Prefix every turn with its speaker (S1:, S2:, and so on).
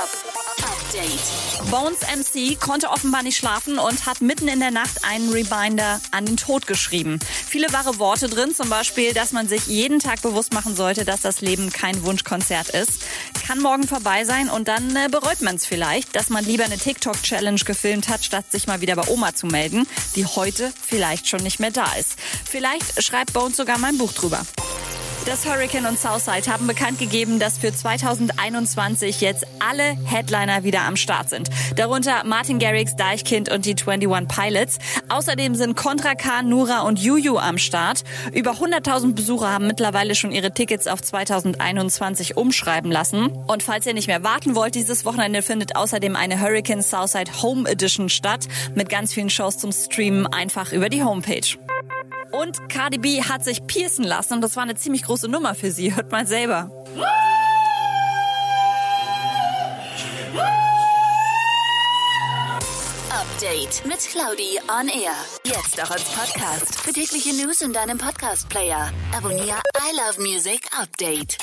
S1: Update.
S2: Bones MC konnte offenbar nicht schlafen und hat mitten in der Nacht einen Reminder an den Tod geschrieben. Viele wahre Worte drin, zum Beispiel, dass man sich jeden Tag bewusst machen sollte, dass das Leben kein Wunschkonzert ist. Kann morgen vorbei sein und dann äh, bereut man es vielleicht, dass man lieber eine TikTok-Challenge gefilmt hat, statt sich mal wieder bei Oma zu melden, die heute vielleicht schon nicht mehr da ist. Vielleicht schreibt Bones sogar mein Buch drüber. Das Hurricane und Southside haben bekannt gegeben, dass für 2021 jetzt alle Headliner wieder am Start sind. Darunter Martin Garrix, Deichkind und die 21 Pilots. Außerdem sind Contra K, Nura und Juju am Start. Über 100.000 Besucher haben mittlerweile schon ihre Tickets auf 2021 umschreiben lassen. Und falls ihr nicht mehr warten wollt, dieses Wochenende findet außerdem eine Hurricane Southside Home Edition statt mit ganz vielen Shows zum Streamen einfach über die Homepage. Und Cardi B hat sich piercen lassen und das war eine ziemlich große Nummer für sie. Hört mal selber.
S1: Update mit Claudi on Air. Jetzt auch als Podcast. Für tägliche News in deinem Podcast-Player. Abonniere I Love Music Update.